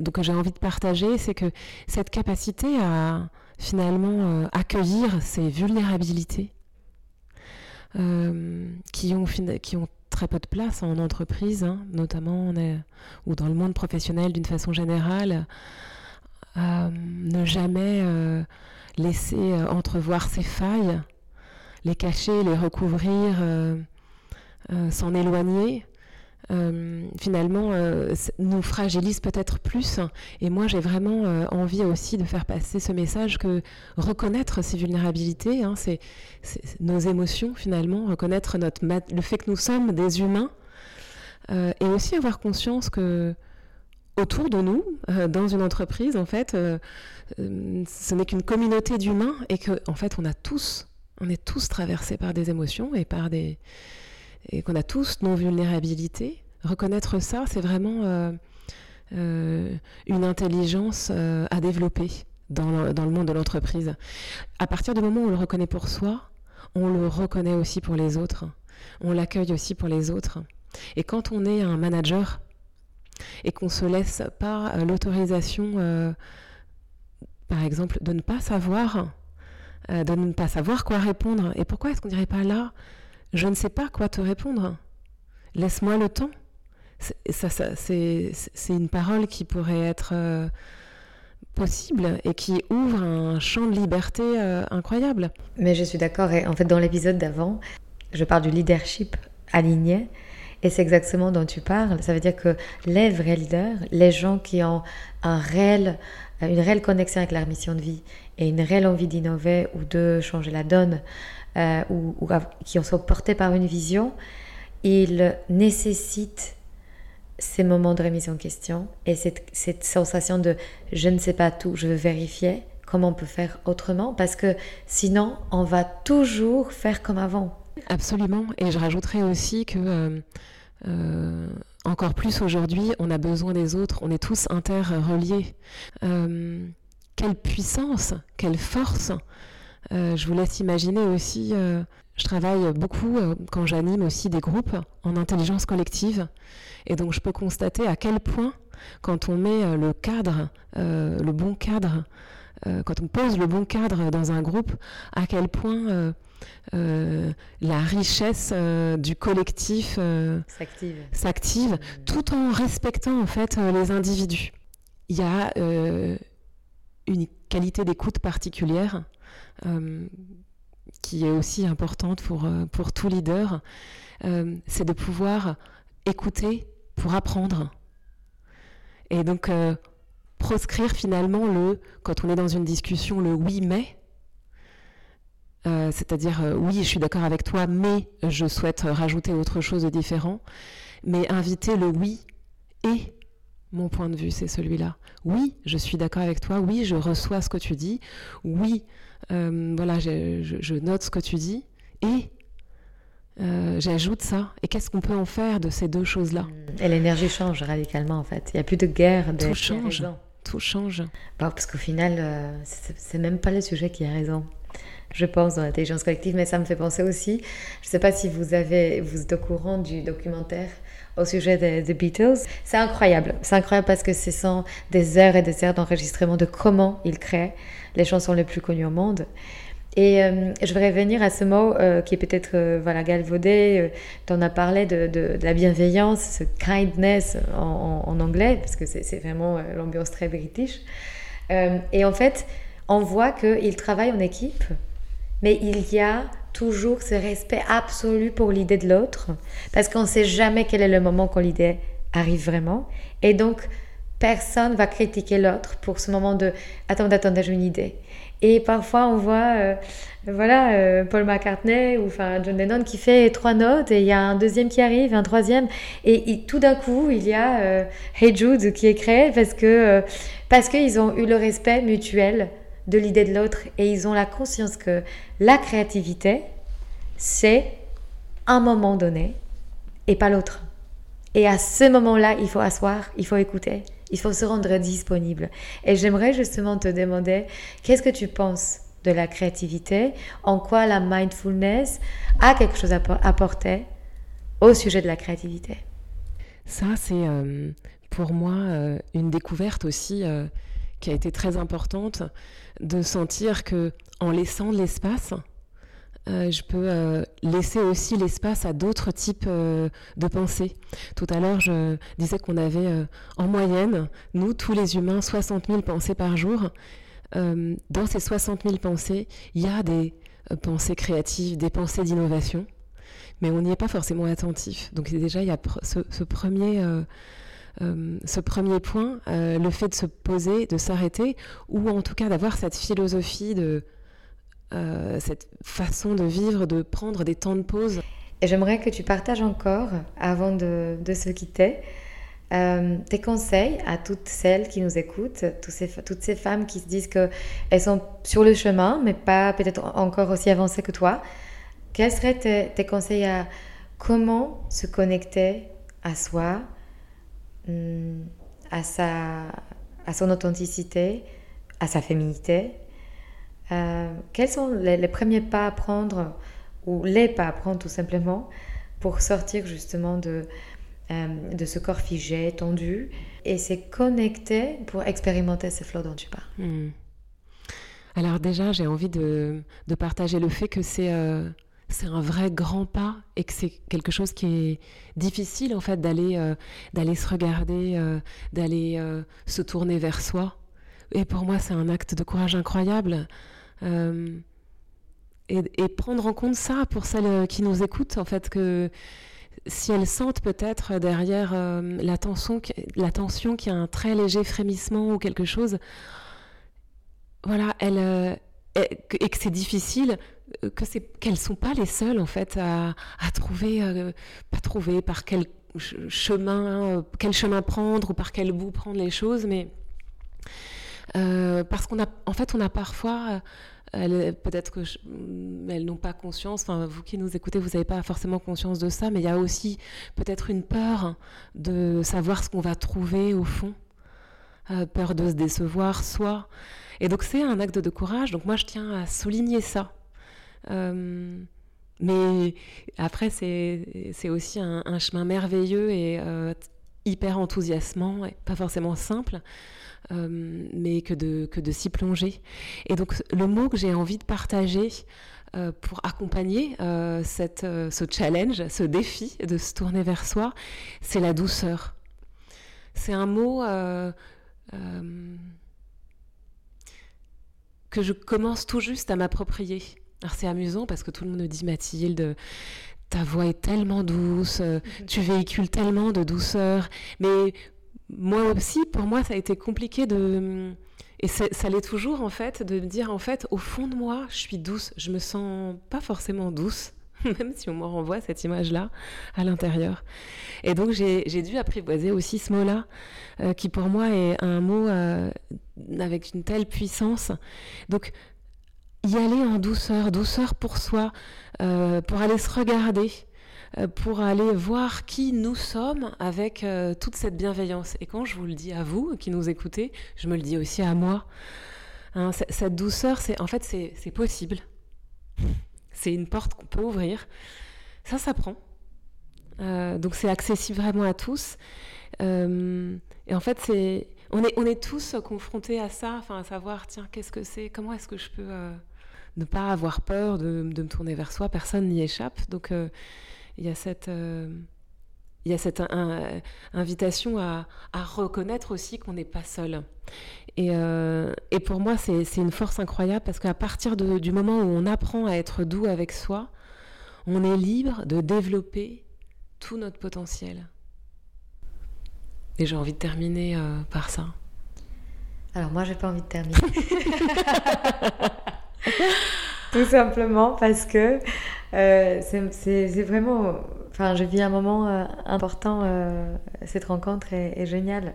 donc j'ai envie de partager, c'est que cette capacité à finalement euh, accueillir ces vulnérabilités euh, qui, ont, très peu de place en entreprise, hein, notamment ou dans le monde professionnel d'une façon générale. ne jamais laisser entrevoir ses failles, les cacher, les recouvrir, s'en éloigner. Euh, finalement euh, nous fragilise peut-être plus. Et moi, j'ai vraiment euh, envie aussi de faire passer ce message que reconnaître ces vulnérabilités, hein, c'est nos émotions finalement, reconnaître notre le fait que nous sommes des humains, et aussi avoir conscience que autour de nous, dans une entreprise, en fait, ce n'est qu'une communauté d'humains et que, en fait, on a tous, on est tous traversés par des émotions et par des et qu'on a tous nos vulnérabilités, reconnaître ça, c'est vraiment euh, euh, une intelligence euh, à développer dans le, dans le monde de l'entreprise. À partir du moment où on le reconnaît pour soi, on le reconnaît aussi pour les autres. On l'accueille aussi pour les autres. Et quand on est un manager et qu'on se laisse pas l'autorisation, par exemple, de ne pas savoir, de ne pas savoir quoi répondre, et pourquoi est-ce qu'on dirait pas là je ne sais pas quoi te répondre. Laisse-moi le temps. C'est une parole qui pourrait être euh, possible et qui ouvre un champ de liberté euh, incroyable. Mais je suis d'accord. Et en fait, dans l'épisode d'avant, je parle du leadership aligné. Et c'est exactement dont tu parles. Ça veut dire que les vrais leaders, les gens qui ont une réelle connexion avec leur mission de vie et une réelle envie d'innover ou de changer la donne, euh, ou, qui sont portés par une vision, ils nécessitent ces moments de remise en question et cette, sensation de je ne sais pas tout, je veux vérifier comment on peut faire autrement parce que sinon on va toujours faire comme avant. Absolument. Et je rajouterais aussi que euh, euh, encore plus aujourd'hui, on a besoin des autres, on est tous interreliés. quelle puissance, quelle force euh, je vous laisse imaginer aussi, euh, je travaille beaucoup euh, quand j'anime aussi des groupes en intelligence collective. Et donc je peux constater à quel point, quand on met le cadre, le bon cadre, quand on pose le bon cadre dans un groupe, à quel point la richesse du collectif s'active, mmh. tout en respectant en fait les individus. Il y a une qualité d'écoute particulière qui est aussi importante pour, euh, pour tout leader, euh, c'est de pouvoir écouter pour apprendre. Et donc, proscrire finalement le, quand on est dans une discussion, le oui mais, c'est-à-dire oui, je suis d'accord avec toi, mais je souhaite rajouter autre chose de différent, mais inviter le oui et mon point de vue, c'est celui-là. Oui, je suis d'accord avec toi, oui, je reçois ce que tu dis, oui, euh, voilà, je, note ce que tu dis et euh, j'ajoute ça. Et qu'est-ce qu'on peut en faire de ces deux choses-là? Mmh. Et l'énergie change radicalement en fait. Il n'y a plus de guerre. De tout change. Tout change. parce qu'au final, euh, c'est même pas le sujet qui a raison. Je pense dans l'intelligence collective, mais ça me fait penser aussi. Je ne sais pas si vous avez, vous êtes au courant du documentaire au sujet des, Beatles. C'est incroyable. C'est incroyable parce que ce sont des heures et des heures d'enregistrement de comment ils créent les chansons les plus connues au monde. Et euh, je voudrais revenir à ce mot euh, qui est peut-être euh, voilà, galvaudé, dont on a parlé de, la bienveillance, ce kindness en, en, anglais, parce que c'est vraiment l'ambiance très british. et en fait, on voit qu'ils travaillent en équipe, mais il y a toujours ce respect absolu pour l'idée de l'autre, parce qu'on ne sait jamais quel est le moment quand l'idée arrive vraiment. Et donc, personne va critiquer l'autre pour ce moment de attends, attends, j'ai une idée. Et parfois, on voit, euh, voilà, euh, Paul McCartney ou enfin John Lennon qui fait trois notes et il y a un deuxième qui arrive, un troisième, et, tout d'un coup, il y a euh, Hey Jude qui est créé parce que parce qu'ils ont eu le respect mutuel de l'idée de l'autre et ils ont la conscience que la créativité, c'est un moment donné et pas l'autre. Et à ce moment-là, il faut asseoir, il faut écouter, il faut se rendre disponible. Et j'aimerais justement te demander, qu'est-ce que tu penses de la créativité? En quoi la mindfulness a quelque chose à apporter au sujet de la créativité? Ça, c'est euh, pour moi euh, une découverte aussi euh, qui a été très importante de sentir que en laissant de l'espace, euh, je peux euh, laisser aussi l'espace à d'autres types euh, de pensées. Tout à l'heure, je disais qu'on avait en moyenne, nous, tous les humains, 60 000 pensées par jour. dans ces 60 000 pensées, il y a des pensées créatives, des pensées d'innovation, mais on n'y est pas forcément attentif. Donc déjà, il y a ce, premier... ce premier point, le fait de se poser, de s'arrêter, ou en tout cas d'avoir cette philosophie de euh, cette façon de vivre, de prendre des temps de pause. Et j'aimerais que tu partages encore, avant de, se quitter, euh, tes conseils à toutes celles qui nous écoutent, toutes ces, femmes qui se disent qu'elles sont sur le chemin, mais pas peut-être encore aussi avancées que toi. Quels seraient tes, conseils à comment se connecter à soi, hmm, à, sa, à son authenticité, à sa féminité? Euh, quels sont les, premiers pas à prendre, ou les pas à prendre tout simplement, pour sortir justement de, euh, de ce corps figé, tendu, et se connecter pour expérimenter ces flots dont tu parles? Hmm. Alors déjà, j'ai envie de, de, partager le fait que c'est... Euh, un vrai grand pas et que c'est quelque chose qui est difficile en fait d'aller d'aller se regarder, d'aller se tourner vers soi. Et pour moi, c'est un acte de courage incroyable. Euh, et, prendre en compte ça pour celles qui nous écoutent, en fait, que si elles sentent peut-être derrière euh, la, tension, la tension qu'il y a un très léger frémissement ou quelque chose, voilà, euh, et, que c'est difficile, que c'est qu'elles sont pas les seules en fait à, à trouver, pas trouver par quel chemin, quel chemin prendre ou par quel bout prendre les choses, mais euh, parce qu'on a, en fait, on a parfois, euh, peut-être que mm, elles n'ont pas conscience. Enfin, vous qui nous écoutez, vous n'avez pas forcément conscience de ça, mais il y a aussi peut-être une peur de savoir ce qu'on va trouver au fond, euh, peur de se décevoir, soit. Et donc c'est un acte de courage. Donc moi, je tiens à souligner ça. mais après, c'est aussi un, un, chemin merveilleux et hyper enthousiasmant, et pas forcément simple. Euh, mais que de, que de s'y plonger. Et donc le mot que j'ai envie de partager euh, pour accompagner euh, cette, ce challenge, ce défi de se tourner vers soi, c'est la douceur. C'est un mot que je commence tout juste à m'approprier. Alors c'est amusant parce que tout le monde me dit Mathilde, ta voix est tellement douce, tu véhicules tellement de douceur, mais moi aussi, pour moi, ça a été compliqué de. Et ça l'est toujours, en fait, de me dire, en fait, au fond de moi, je suis douce. Je me sens pas forcément douce, même si on me renvoie cette image-là à l'intérieur. Et donc, j'ai dû apprivoiser aussi ce mot-là, euh, qui pour moi est un mot euh, avec une telle puissance. Donc, y aller en douceur, douceur pour soi, euh, pour aller se regarder, pour aller voir qui nous sommes avec euh, toute cette bienveillance. Et quand je vous le dis à vous qui nous écoutez, je me le dis aussi à moi. Hein, cette douceur, en fait c'est possible. C'est une porte qu'on peut ouvrir. Ça s'apprend. Euh, donc c'est accessible vraiment à tous. et en fait, c'est on est, on est tous confrontés à ça, enfin à savoir tiens qu'est-ce que c'est, comment est-ce que je peux ne pas avoir peur de, de, me tourner vers soi? Personne n'y échappe. Donc il y a cette, euh, il y a cette invitation à, reconnaître aussi qu'on n'est pas seul. Et, euh, et, pour moi, c'est une force incroyable parce qu'à partir du moment où on apprend à être doux avec soi, on est libre de développer tout notre potentiel. Et j'ai envie de terminer euh, par ça. Alors moi, j'ai pas envie de terminer. Tout simplement parce que euh, c'est vraiment. Enfin, je vis un moment euh, important. Euh, cette rencontre est, géniale.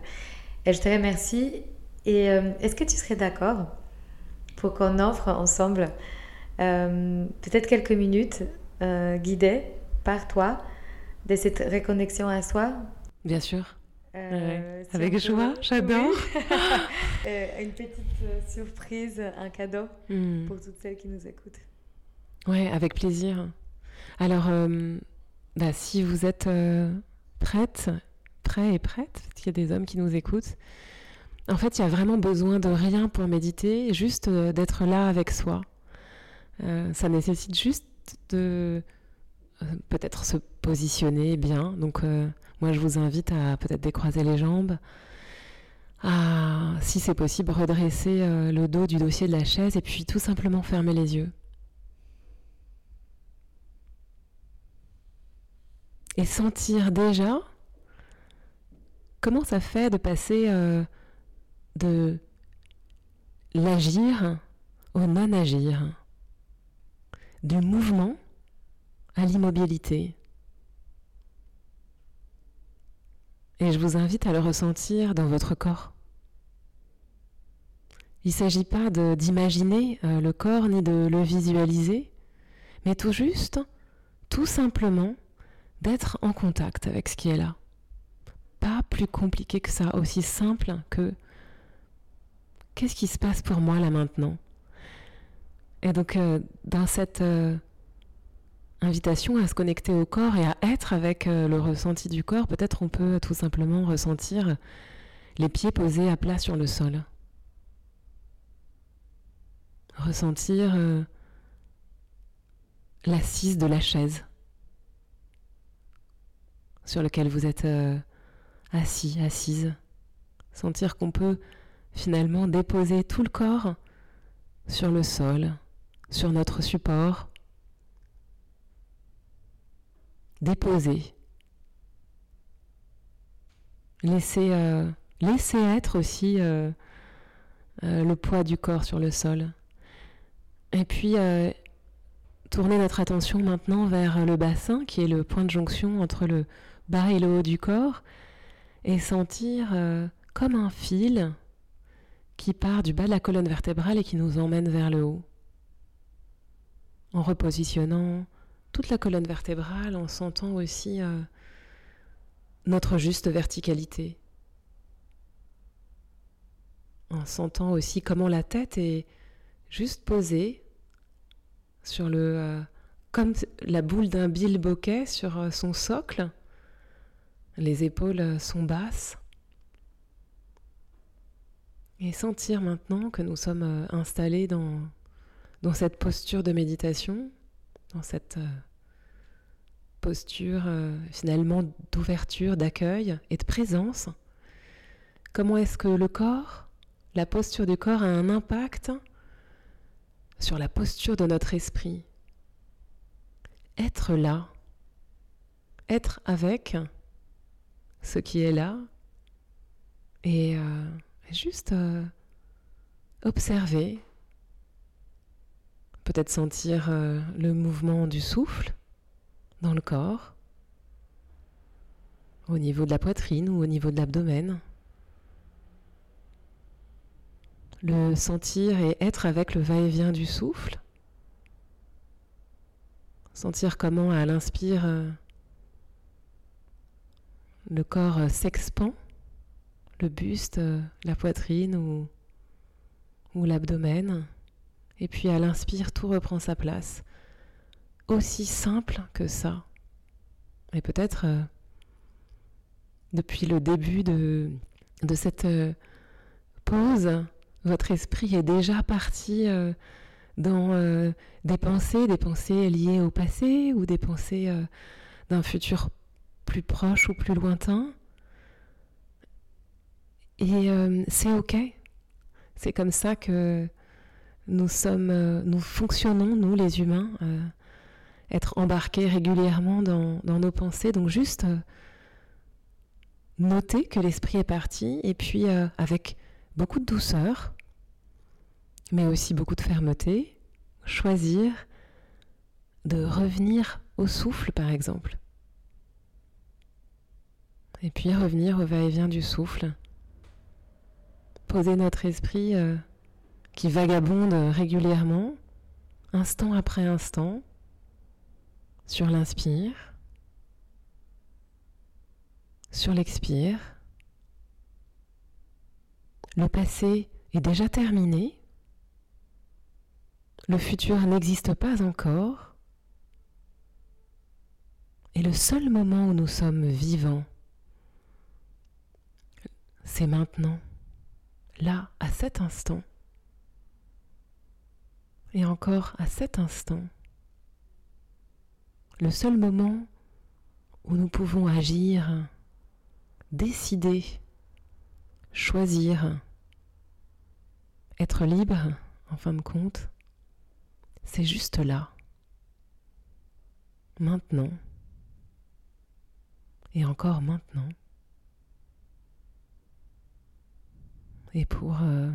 Et je te remercie. Et est-ce que tu serais d'accord pour qu'on offre ensemble peut-être quelques minutes guidées par toi de cette reconnexion à soi? Bien sûr. Avec joie, j'adore. une petite surprise, un cadeau hmm. pour toutes celles qui nous écoutent. Ouais, avec plaisir. Alors, euh, bah, si vous êtes euh, prête, prêt et prête, parce qu'il y a des hommes qui nous écoutent, en fait, il y a vraiment besoin de rien pour méditer, juste euh, d'être là avec soi. ça nécessite juste de euh, peut-être se positionner bien. Donc euh, moi je vous invite à peut-être décroiser les jambes, à, si c'est possible, redresser euh, le dos du dossier de la chaise et puis tout simplement fermer les yeux. Et sentir déjà comment ça fait de passer de l'agir au non-agir, du mouvement à l'immobilité. Et je vous invite à le ressentir dans votre corps. Il ne s'agit pas d'imaginer euh, le corps ni de le visualiser, mais tout juste, tout simplement, d'être en contact avec ce qui est là. Pas plus compliqué que ça, aussi simple que qu'est-ce qui se passe pour moi là maintenant? Et donc, euh, dans cette euh, invitation à se connecter au corps et à être avec euh, le ressenti du corps, peut-être on peut tout simplement ressentir les pieds posés à plat sur le sol. Ressentir l'assise de la chaise sur laquelle vous êtes assis, assise. Sentir qu'on peut finalement déposer tout le corps sur le sol, sur notre support. Déposer. Laisser, euh, être aussi euh, euh, le poids du corps sur le sol. Et puis tourner notre attention maintenant vers le bassin, qui est le point de jonction entre le bas et le haut du corps, et sentir comme un fil qui part du bas de la colonne vertébrale et qui nous emmène vers le haut. En repositionnant toute la colonne vertébrale, en sentant aussi euh, notre juste verticalité. En sentant aussi comment la tête est juste posée sur le. Euh, comme la boule d'un bilboquet sur euh, son socle. Les épaules sont basses. Et sentir maintenant que nous sommes installés dans cette posture de méditation, dans cette euh, posture euh, finalement d'ouverture, d'accueil et de présence. Comment est-ce que le corps, la posture du corps a un impact sur la posture de notre esprit? Être là, être avec ce qui est là et juste euh, observer, peut-être sentir euh, le mouvement du souffle dans le corps, au niveau de la poitrine ou au niveau de l'abdomen. Le sentir et être avec le va-et-vient du souffle. Sentir comment à l'inspire euh, le corps s'expand le buste, euh, la poitrine ou, ou l'abdomen. Et puis à l'inspire, tout reprend sa place. Aussi simple que ça. Et peut-être euh, depuis le début de, cette euh, pause, votre esprit est déjà parti dans des pensées, des pensées liées au passé ou des pensées d'un futur plus proche ou plus lointain? Et euh, c'est OK? C'est comme ça que nous sommes, euh, nous fonctionnons, nous les humains, euh, être embarqués régulièrement dans, nos pensées. Donc juste noter que l'esprit est parti et puis avec beaucoup de douceur, mais aussi beaucoup de fermeté, choisir de revenir au souffle par exemple. Et puis revenir au va-et-vient du souffle poser notre esprit euh, qui vagabonde régulièrement, instant après instant, sur l'inspire, sur l'expire. Le passé est déjà terminé. Le futur n'existe pas encore. Et le seul moment où nous sommes vivants, c'est maintenant là, à cet instant. Et encore à cet instant. le seul moment où nous pouvons agir, décider, choisir, être libre, en fin de compte, c'est juste là, maintenant, et encore maintenant. Et pour euh,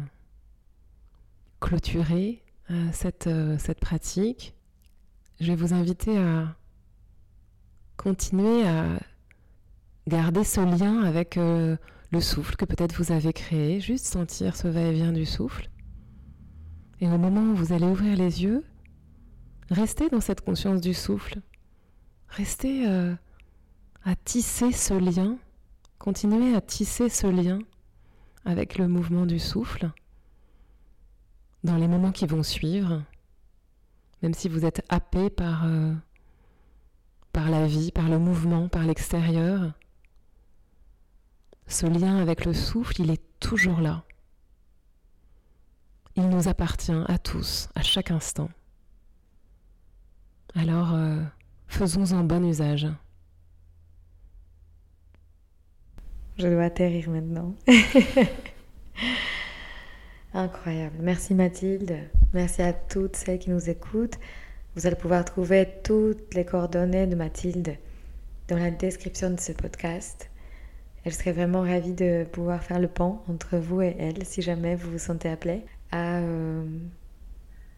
clôturer euh, euh, cette pratique, je vais vous inviter à continuer à garder ce lien avec le souffle que peut-être vous avez créé, juste sentir ce va-et-vient du souffle. Et au moment où vous allez ouvrir les yeux, restez dans cette conscience du souffle. Restez à tisser ce lien, continuez à tisser ce lien avec le mouvement du souffle dans les moments qui vont suivre, même si vous êtes happé par, euh, par la vie, par le mouvement, par l'extérieur. Ce lien avec le souffle, il est toujours là. Il nous appartient à tous, à chaque instant. Alors, euh, faisons-en bon usage. Je dois atterrir maintenant. Incroyable. Merci Mathilde. Merci à toutes celles qui nous écoutent. Vous allez pouvoir trouver toutes les coordonnées de Mathilde dans la description de ce podcast. Elle serait vraiment ravie de pouvoir faire le pont entre vous et elle si jamais vous vous sentez appelé à euh,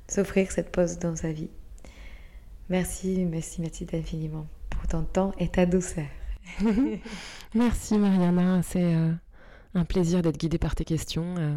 s'offrir cette pause dans sa vie. Merci, merci Mathilde infiniment pour ton temps et ta douceur. Merci Mariana, c'est euh, un plaisir d'être guidée par tes questions. Euh,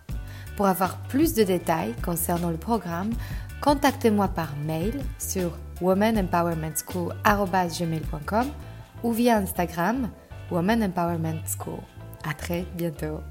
Pour avoir plus de détails concernant le programme, contactez-moi par mail sur womanempowermentschool.com ou via Instagram Woman Empowerment School. À très bientôt.